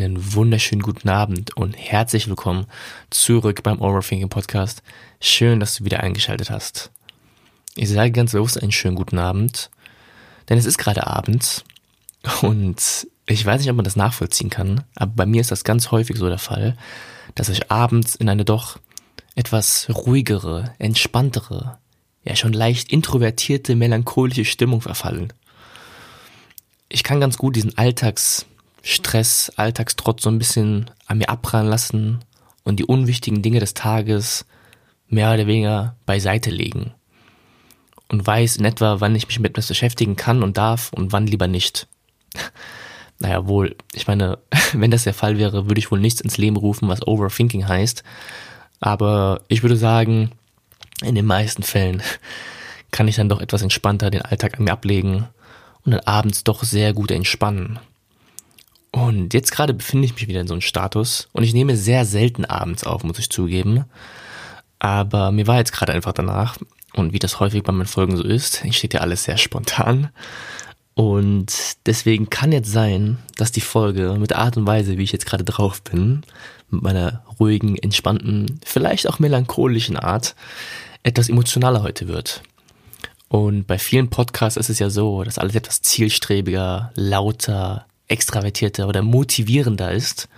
Einen wunderschönen guten Abend und herzlich willkommen zurück beim Overthinking Podcast. Schön, dass du wieder eingeschaltet hast. Ich sage ganz bewusst einen schönen guten Abend, denn es ist gerade abends und ich weiß nicht, ob man das nachvollziehen kann, aber bei mir ist das ganz häufig so der Fall, dass ich abends in eine doch etwas ruhigere, entspanntere, ja schon leicht introvertierte, melancholische Stimmung verfallen. Ich kann ganz gut diesen Alltagsstress, Alltagstrotz so ein bisschen an mir abprallen lassen und die unwichtigen Dinge des Tages mehr oder weniger beiseite legen. Und weiß in etwa, wann ich mich mit etwas beschäftigen kann und darf und wann lieber nicht. Naja, wohl, ich meine, wenn das der Fall wäre, würde ich wohl nichts ins Leben rufen, was Overthinking heißt. Aber ich würde sagen, in den meisten Fällen kann ich dann doch etwas entspannter den Alltag an mir ablegen und dann abends doch sehr gut entspannen. Und jetzt gerade befinde ich mich wieder in so einem Status und ich nehme sehr selten abends auf, muss ich zugeben. Aber mir war jetzt gerade einfach danach und wie das häufig bei meinen Folgen so ist, steht ja alles sehr spontan. Und deswegen kann jetzt sein, dass die Folge mit der Art und Weise, wie ich jetzt gerade drauf bin, mit meiner ruhigen, entspannten, vielleicht auch melancholischen Art, etwas emotionaler heute wird. Und bei vielen Podcasts ist es ja so, dass alles etwas zielstrebiger, lauter, extravertierter oder motivierender ist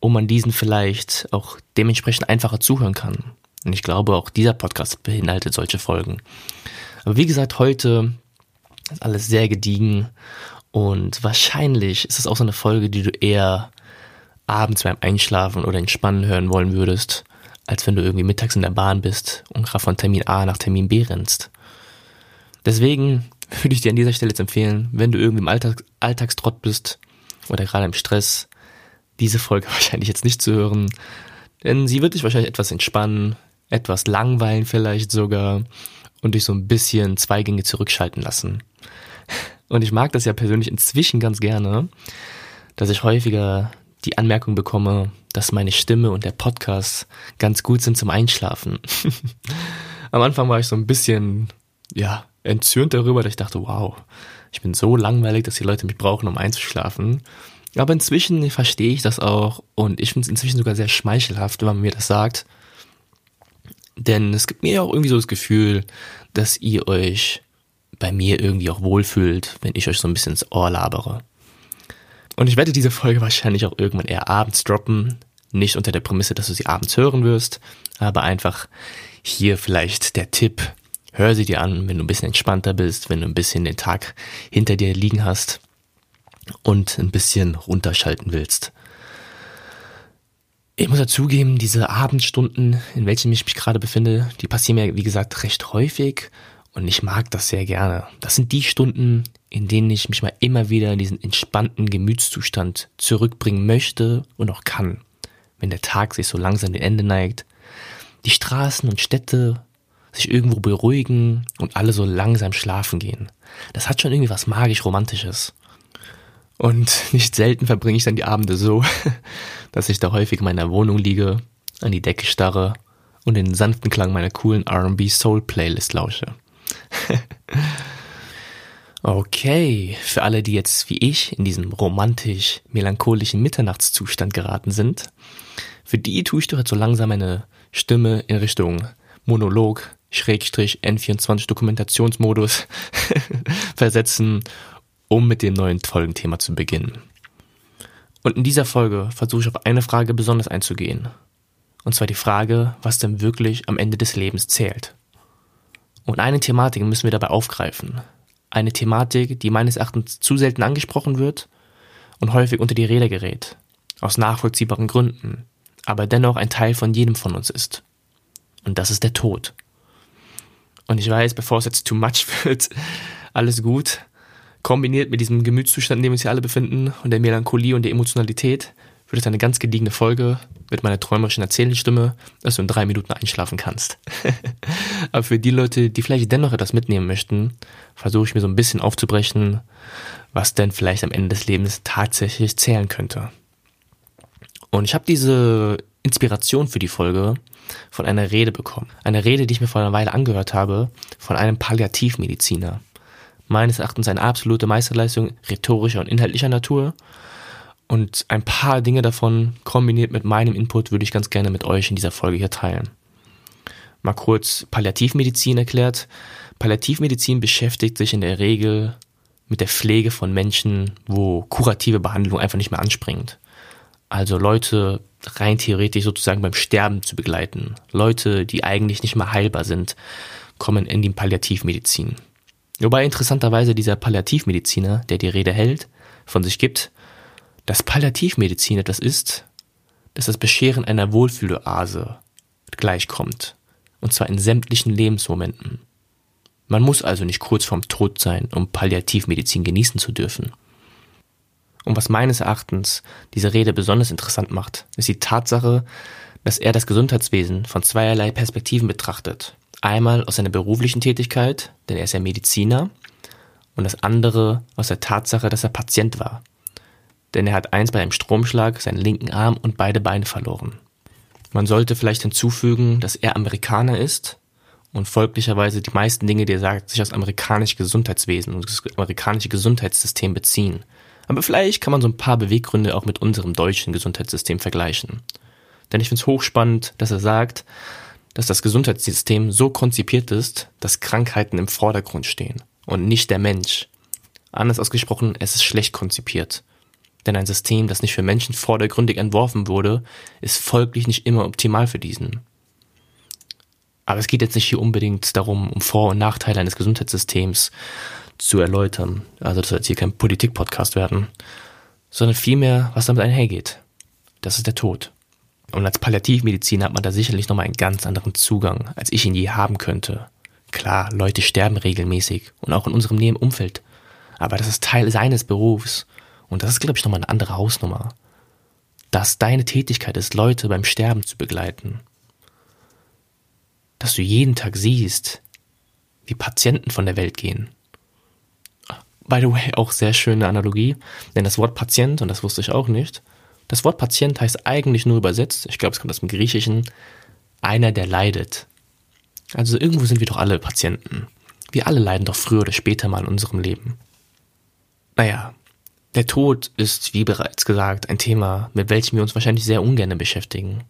und man diesen vielleicht auch dementsprechend einfacher zuhören kann. Und ich glaube, auch dieser Podcast beinhaltet solche Folgen. Aber wie gesagt, heute ist alles sehr gediegen und wahrscheinlich ist es auch so eine Folge, die du eher abends beim Einschlafen oder Entspannen hören wollen würdest, als wenn du irgendwie mittags in der Bahn bist und gerade von Termin A nach Termin B rennst. Deswegen würde ich dir an dieser Stelle jetzt empfehlen, wenn du irgendwie im Alltag, Alltagstrott bist oder gerade im Stress, diese Folge wahrscheinlich jetzt nicht zu hören, denn sie wird dich wahrscheinlich etwas entspannen, etwas langweilen vielleicht sogar und dich so ein bisschen zwei Gänge zurückschalten lassen. Und ich mag das ja persönlich inzwischen ganz gerne, dass ich häufiger die Anmerkung bekomme, dass meine Stimme und der Podcast ganz gut sind zum Einschlafen. Am Anfang war ich so ein bisschen, ja, entzürnt darüber, dass ich dachte, wow, ich bin so langweilig, dass die Leute mich brauchen, um einzuschlafen. Aber inzwischen verstehe ich das auch und ich finde es inzwischen sogar sehr schmeichelhaft, wenn man mir das sagt. Denn es gibt mir auch irgendwie so das Gefühl, dass ihr euch bei mir irgendwie auch wohlfühlt, wenn ich euch so ein bisschen ins Ohr labere. Und ich werde diese Folge wahrscheinlich auch irgendwann eher abends droppen. Nicht unter der Prämisse, dass du sie abends hören wirst, aber einfach hier vielleicht der Tipp. Hör sie dir an, wenn du ein bisschen entspannter bist, wenn du ein bisschen den Tag hinter dir liegen hast und ein bisschen runterschalten willst. Ich muss dazugeben, diese Abendstunden, in welchen ich mich gerade befinde, die passieren mir, wie gesagt, recht häufig und ich mag das sehr gerne. Das sind die Stunden, in denen ich mich mal immer wieder in diesen entspannten Gemütszustand zurückbringen möchte und auch kann. Wenn der Tag sich so langsam dem Ende neigt, die Straßen und Städte sich irgendwo beruhigen und alle so langsam schlafen gehen. Das hat schon irgendwie was magisch Romantisches. Und nicht selten verbringe ich dann die Abende so, dass ich da häufig in meiner Wohnung liege, an die Decke starre und den sanften Klang meiner coolen RB Soul Playlist lausche. okay, für alle, die jetzt wie ich in diesem romantisch-melancholischen Mitternachtszustand geraten sind, für die tue ich doch jetzt so langsam meine Stimme in Richtung Monolog, Schrägstrich N24 Dokumentationsmodus versetzen um mit dem neuen Folgenthema zu beginnen. Und in dieser Folge versuche ich auf eine Frage besonders einzugehen. Und zwar die Frage, was denn wirklich am Ende des Lebens zählt. Und eine Thematik müssen wir dabei aufgreifen. Eine Thematik, die meines Erachtens zu selten angesprochen wird und häufig unter die Räder gerät. Aus nachvollziehbaren Gründen. Aber dennoch ein Teil von jedem von uns ist. Und das ist der Tod. Und ich weiß, bevor es jetzt too much wird, alles gut kombiniert mit diesem Gemütszustand, in dem wir uns hier alle befinden und der Melancholie und der Emotionalität, wird es eine ganz gediegene Folge mit meiner träumerischen Erzählstimme, dass du in drei Minuten einschlafen kannst. Aber für die Leute, die vielleicht dennoch etwas mitnehmen möchten, versuche ich mir so ein bisschen aufzubrechen, was denn vielleicht am Ende des Lebens tatsächlich zählen könnte. Und ich habe diese Inspiration für die Folge von einer Rede bekommen. Eine Rede, die ich mir vor einer Weile angehört habe, von einem Palliativmediziner. Meines Erachtens eine absolute Meisterleistung rhetorischer und inhaltlicher Natur. Und ein paar Dinge davon kombiniert mit meinem Input würde ich ganz gerne mit euch in dieser Folge hier teilen. Mal kurz Palliativmedizin erklärt. Palliativmedizin beschäftigt sich in der Regel mit der Pflege von Menschen, wo kurative Behandlung einfach nicht mehr anspringt. Also Leute rein theoretisch sozusagen beim Sterben zu begleiten. Leute, die eigentlich nicht mehr heilbar sind, kommen in die Palliativmedizin. Wobei interessanterweise dieser Palliativmediziner, der die Rede hält, von sich gibt, dass Palliativmedizin etwas ist, dass das Bescheren einer Wohlfühloase gleichkommt. Und zwar in sämtlichen Lebensmomenten. Man muss also nicht kurz vorm Tod sein, um Palliativmedizin genießen zu dürfen. Und was meines Erachtens diese Rede besonders interessant macht, ist die Tatsache, dass er das Gesundheitswesen von zweierlei Perspektiven betrachtet. Einmal aus seiner beruflichen Tätigkeit, denn er ist ja Mediziner, und das andere aus der Tatsache, dass er Patient war. Denn er hat eins bei einem Stromschlag seinen linken Arm und beide Beine verloren. Man sollte vielleicht hinzufügen, dass er Amerikaner ist und folglicherweise die meisten Dinge, die er sagt, sich aus amerikanischem Gesundheitswesen und das amerikanische Gesundheitssystem beziehen. Aber vielleicht kann man so ein paar Beweggründe auch mit unserem deutschen Gesundheitssystem vergleichen. Denn ich finde es hochspannend, dass er sagt, dass das Gesundheitssystem so konzipiert ist, dass Krankheiten im Vordergrund stehen und nicht der Mensch. Anders ausgesprochen, es ist schlecht konzipiert. Denn ein System, das nicht für Menschen vordergründig entworfen wurde, ist folglich nicht immer optimal für diesen. Aber es geht jetzt nicht hier unbedingt darum, um Vor- und Nachteile eines Gesundheitssystems zu erläutern. Also das soll jetzt hier kein Politik-Podcast werden, sondern vielmehr, was damit einhergeht. Das ist der Tod. Und als Palliativmediziner hat man da sicherlich nochmal einen ganz anderen Zugang, als ich ihn je haben könnte. Klar, Leute sterben regelmäßig und auch in unserem näheren Umfeld. Aber das ist Teil seines Berufs. Und das ist, glaube ich, nochmal eine andere Hausnummer. Dass deine Tätigkeit ist, Leute beim Sterben zu begleiten. Dass du jeden Tag siehst, wie Patienten von der Welt gehen. By the way, auch sehr schöne Analogie, denn das Wort Patient, und das wusste ich auch nicht, das Wort Patient heißt eigentlich nur übersetzt, ich glaube, es kommt aus dem Griechischen, einer, der leidet. Also irgendwo sind wir doch alle Patienten. Wir alle leiden doch früher oder später mal in unserem Leben. Naja, der Tod ist, wie bereits gesagt, ein Thema, mit welchem wir uns wahrscheinlich sehr ungern beschäftigen.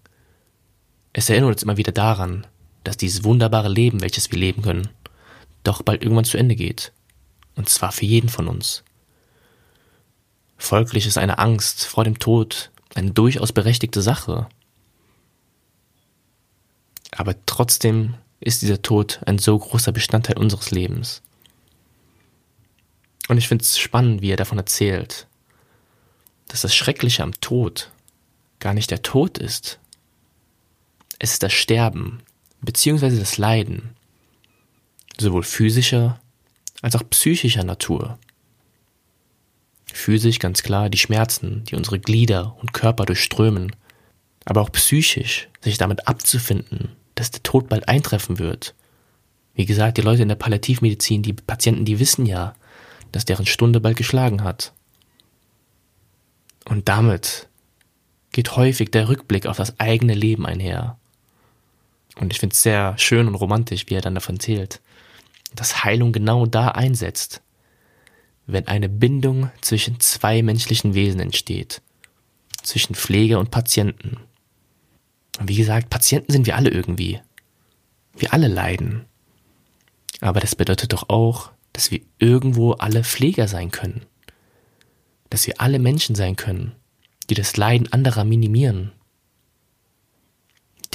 Es erinnert uns immer wieder daran, dass dieses wunderbare Leben, welches wir leben können, doch bald irgendwann zu Ende geht. Und zwar für jeden von uns. Folglich ist eine Angst vor dem Tod eine durchaus berechtigte Sache. Aber trotzdem ist dieser Tod ein so großer Bestandteil unseres Lebens. Und ich finde es spannend, wie er davon erzählt, dass das Schreckliche am Tod gar nicht der Tod ist. Es ist das Sterben, beziehungsweise das Leiden, sowohl physischer als auch psychischer Natur. Physisch ganz klar die Schmerzen, die unsere Glieder und Körper durchströmen, aber auch psychisch sich damit abzufinden, dass der Tod bald eintreffen wird. Wie gesagt, die Leute in der Palliativmedizin, die Patienten, die wissen ja, dass deren Stunde bald geschlagen hat. Und damit geht häufig der Rückblick auf das eigene Leben einher. Und ich finde es sehr schön und romantisch, wie er dann davon zählt, dass Heilung genau da einsetzt, wenn eine Bindung zwischen zwei menschlichen Wesen entsteht, zwischen Pfleger und Patienten. Und wie gesagt, Patienten sind wir alle irgendwie. Wir alle leiden. Aber das bedeutet doch auch, dass wir irgendwo alle Pfleger sein können. Dass wir alle Menschen sein können, die das Leiden anderer minimieren.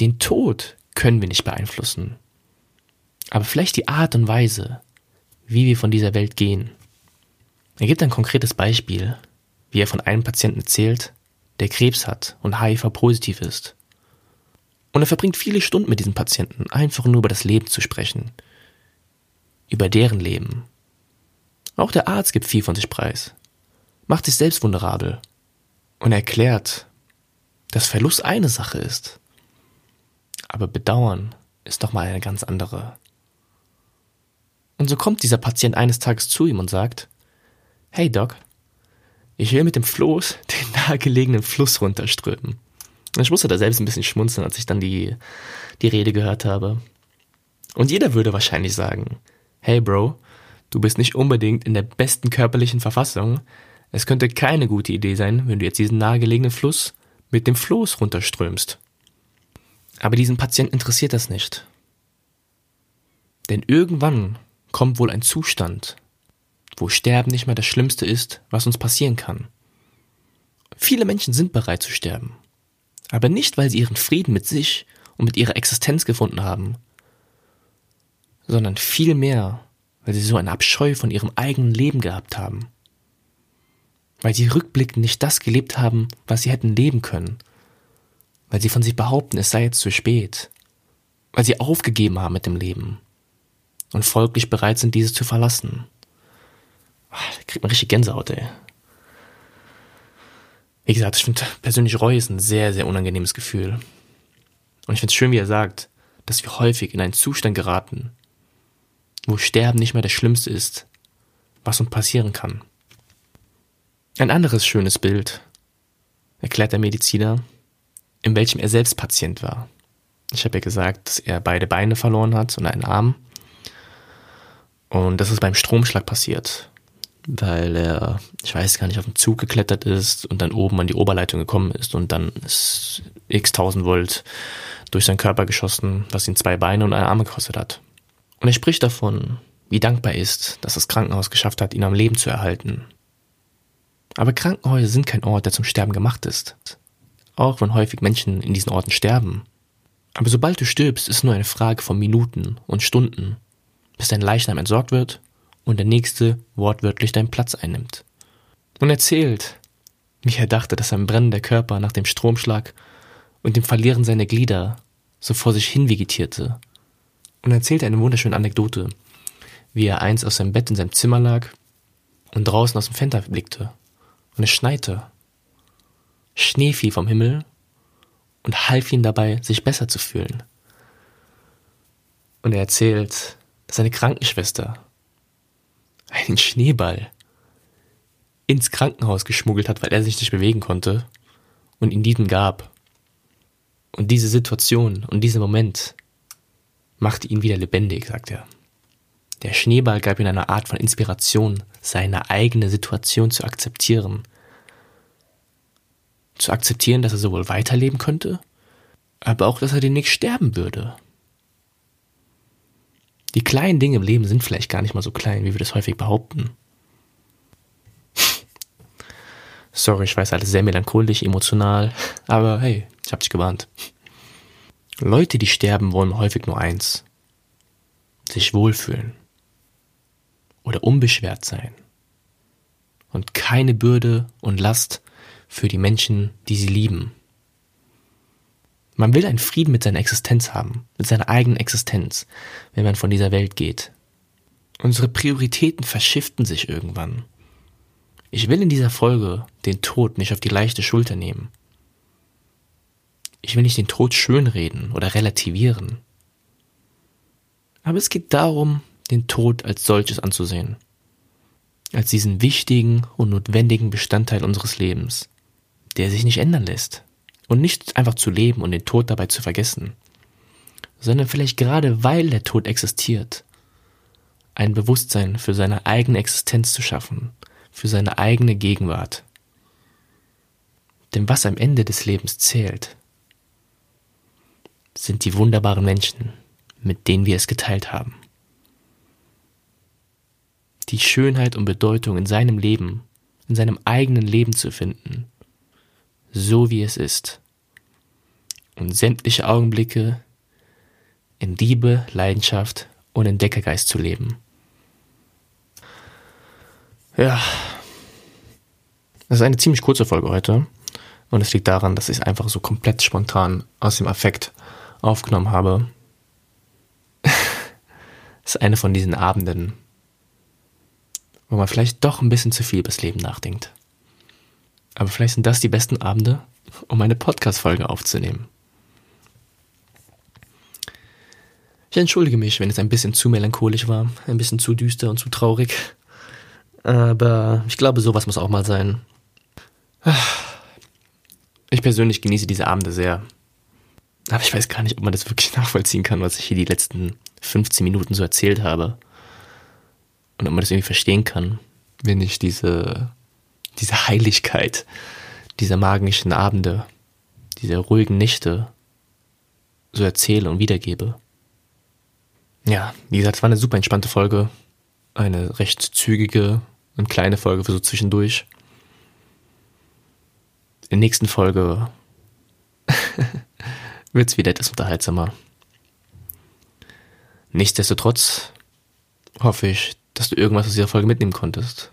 Den Tod können wir nicht beeinflussen. Aber vielleicht die Art und Weise, wie wir von dieser Welt gehen. Er gibt ein konkretes Beispiel, wie er von einem Patienten erzählt, der Krebs hat und HIV-positiv ist. Und er verbringt viele Stunden mit diesen Patienten, einfach nur über das Leben zu sprechen. Über deren Leben. Auch der Arzt gibt viel von sich preis. Macht sich selbst vulnerabel. Und erklärt, dass Verlust eine Sache ist. Aber Bedauern ist doch mal eine ganz andere. Und so kommt dieser Patient eines Tages zu ihm und sagt, Hey Doc, ich will mit dem Floß den nahegelegenen Fluss runterströmen. Ich musste da selbst ein bisschen schmunzeln, als ich dann die, die Rede gehört habe. Und jeder würde wahrscheinlich sagen, hey Bro, Du bist nicht unbedingt in der besten körperlichen Verfassung. Es könnte keine gute Idee sein, wenn du jetzt diesen nahegelegenen Fluss mit dem Floß runterströmst. Aber diesen Patienten interessiert das nicht. Denn irgendwann kommt wohl ein Zustand, wo Sterben nicht mehr das Schlimmste ist, was uns passieren kann. Viele Menschen sind bereit zu sterben. Aber nicht, weil sie ihren Frieden mit sich und mit ihrer Existenz gefunden haben, sondern vielmehr, weil sie so einen Abscheu von ihrem eigenen Leben gehabt haben. Weil sie rückblickend nicht das gelebt haben, was sie hätten leben können. Weil sie von sich behaupten, es sei jetzt zu spät. Weil sie aufgegeben haben mit dem Leben. Und folglich bereit sind, dieses zu verlassen. Ah, da kriegt man richtig Gänsehaut, ey. Wie gesagt, ich finde persönlich Reue ist ein sehr, sehr unangenehmes Gefühl. Und ich finde es schön, wie er sagt, dass wir häufig in einen Zustand geraten, wo Sterben nicht mehr das Schlimmste ist, was uns passieren kann. Ein anderes schönes Bild erklärt der Mediziner, in welchem er selbst Patient war. Ich habe ja gesagt, dass er beide Beine verloren hat und einen Arm. Und das ist beim Stromschlag passiert weil er, ich weiß gar nicht, auf den Zug geklettert ist und dann oben an die Oberleitung gekommen ist und dann ist x 1000 Volt durch seinen Körper geschossen, was ihn zwei Beine und eine Arme gekostet hat. Und er spricht davon, wie dankbar ist, dass das Krankenhaus geschafft hat, ihn am Leben zu erhalten. Aber Krankenhäuser sind kein Ort, der zum Sterben gemacht ist. Auch wenn häufig Menschen in diesen Orten sterben. Aber sobald du stirbst, ist nur eine Frage von Minuten und Stunden, bis dein Leichnam entsorgt wird und der nächste wortwörtlich deinen Platz einnimmt. Und erzählt, wie er dachte, dass sein brennender Körper nach dem Stromschlag und dem Verlieren seiner Glieder so vor sich hin vegetierte. Und erzählte eine wunderschöne Anekdote, wie er einst aus seinem Bett in seinem Zimmer lag und draußen aus dem Fenster blickte. Und es schneite. Schnee fiel vom Himmel und half ihm dabei, sich besser zu fühlen. Und er erzählt, seine Krankenschwester einen Schneeball ins Krankenhaus geschmuggelt hat, weil er sich nicht bewegen konnte und ihn diesen gab. Und diese Situation und dieser Moment machte ihn wieder lebendig, sagt er. Der Schneeball gab ihm eine Art von Inspiration, seine eigene Situation zu akzeptieren. Zu akzeptieren, dass er sowohl weiterleben könnte, aber auch, dass er demnächst sterben würde. Die kleinen Dinge im Leben sind vielleicht gar nicht mal so klein, wie wir das häufig behaupten. Sorry, ich weiß, alles sehr melancholisch, emotional, aber hey, ich hab dich gewarnt. Leute, die sterben, wollen häufig nur eins. Sich wohlfühlen. Oder unbeschwert sein. Und keine Bürde und Last für die Menschen, die sie lieben. Man will einen Frieden mit seiner Existenz haben, mit seiner eigenen Existenz, wenn man von dieser Welt geht. Unsere Prioritäten verschiften sich irgendwann. Ich will in dieser Folge den Tod nicht auf die leichte Schulter nehmen. Ich will nicht den Tod schönreden oder relativieren. Aber es geht darum, den Tod als solches anzusehen. Als diesen wichtigen und notwendigen Bestandteil unseres Lebens, der sich nicht ändern lässt. Und nicht einfach zu leben und den Tod dabei zu vergessen, sondern vielleicht gerade weil der Tod existiert, ein Bewusstsein für seine eigene Existenz zu schaffen, für seine eigene Gegenwart. Denn was am Ende des Lebens zählt, sind die wunderbaren Menschen, mit denen wir es geteilt haben. Die Schönheit und Bedeutung in seinem Leben, in seinem eigenen Leben zu finden so wie es ist. Und sämtliche Augenblicke in Liebe, Leidenschaft und Entdeckergeist zu leben. Ja, das ist eine ziemlich kurze Folge heute. Und es liegt daran, dass ich es einfach so komplett spontan aus dem Affekt aufgenommen habe. Es ist eine von diesen Abenden, wo man vielleicht doch ein bisschen zu viel übers Leben nachdenkt. Aber vielleicht sind das die besten Abende, um eine Podcast-Folge aufzunehmen. Ich entschuldige mich, wenn es ein bisschen zu melancholisch war, ein bisschen zu düster und zu traurig. Aber ich glaube, sowas muss auch mal sein. Ich persönlich genieße diese Abende sehr. Aber ich weiß gar nicht, ob man das wirklich nachvollziehen kann, was ich hier die letzten 15 Minuten so erzählt habe. und ob man das irgendwie verstehen kann, wenn ich diese, diese Heiligkeit dieser magischen Abende, dieser ruhigen Nächte so erzähle und wiedergebe. Ja, wie gesagt, es war eine super entspannte Folge. Eine recht zügige und kleine Folge für so zwischendurch. In der nächsten Folge wird es wieder etwas unterhaltsamer. Nichtsdestotrotz hoffe ich, dass du irgendwas aus dieser Folge mitnehmen konntest.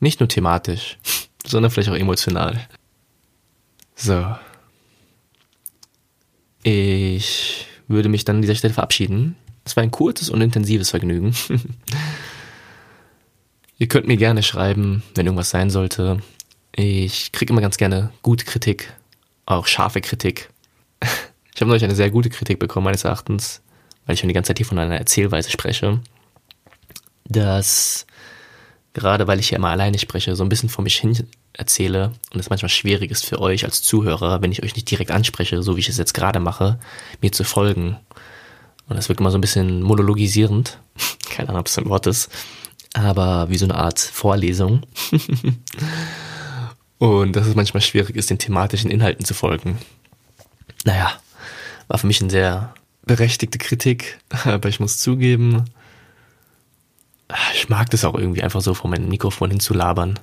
Nicht nur thematisch, sondern vielleicht auch emotional. So. Ich würde mich dann an dieser Stelle verabschieden. Es war ein kurzes und intensives Vergnügen. Ihr könnt mir gerne schreiben, wenn irgendwas sein sollte. Ich kriege immer ganz gerne gute Kritik, auch scharfe Kritik. Ich habe neulich eine sehr gute Kritik bekommen, meines Erachtens, weil ich schon die ganze Zeit hier von einer Erzählweise spreche, dass gerade weil ich hier immer alleine spreche, so ein bisschen vor mich hin erzähle und es manchmal schwierig ist für euch als Zuhörer, wenn ich euch nicht direkt anspreche, so wie ich es jetzt gerade mache, mir zu folgen. Und das wirkt immer so ein bisschen monologisierend. Keine Ahnung, ob das ein Wort ist. Aber wie so eine Art Vorlesung. und dass es manchmal schwierig ist, den thematischen Inhalten zu folgen. Naja, war für mich eine sehr berechtigte Kritik, aber ich muss zugeben, ich mag das auch irgendwie einfach so vor meinem Mikrofon hinzulabern.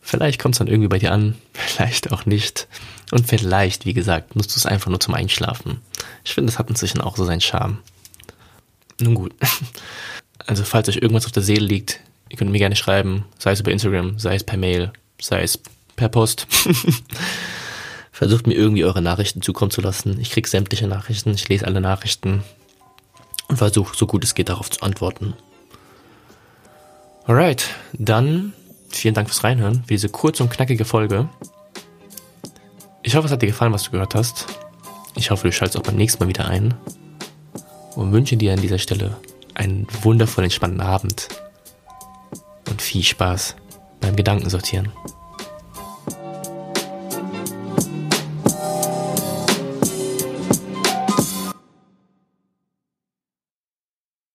Vielleicht kommt es dann irgendwie bei dir an, vielleicht auch nicht. Und vielleicht, wie gesagt, nutzt du es einfach nur zum Einschlafen. Ich finde, das hat inzwischen auch so seinen Charme. Nun gut. Also, falls euch irgendwas auf der Seele liegt, ihr könnt mir gerne schreiben, sei es über Instagram, sei es per Mail, sei es per Post. Versucht mir irgendwie eure Nachrichten zukommen zu lassen. Ich kriege sämtliche Nachrichten, ich lese alle Nachrichten und versuche, so gut es geht, darauf zu antworten. Alright, dann vielen Dank fürs Reinhören, für diese kurze und knackige Folge. Ich hoffe, es hat dir gefallen, was du gehört hast. Ich hoffe, du schaltest auch beim nächsten Mal wieder ein. Und wünsche dir an dieser Stelle einen wundervollen, entspannten Abend. Und viel Spaß beim Gedankensortieren.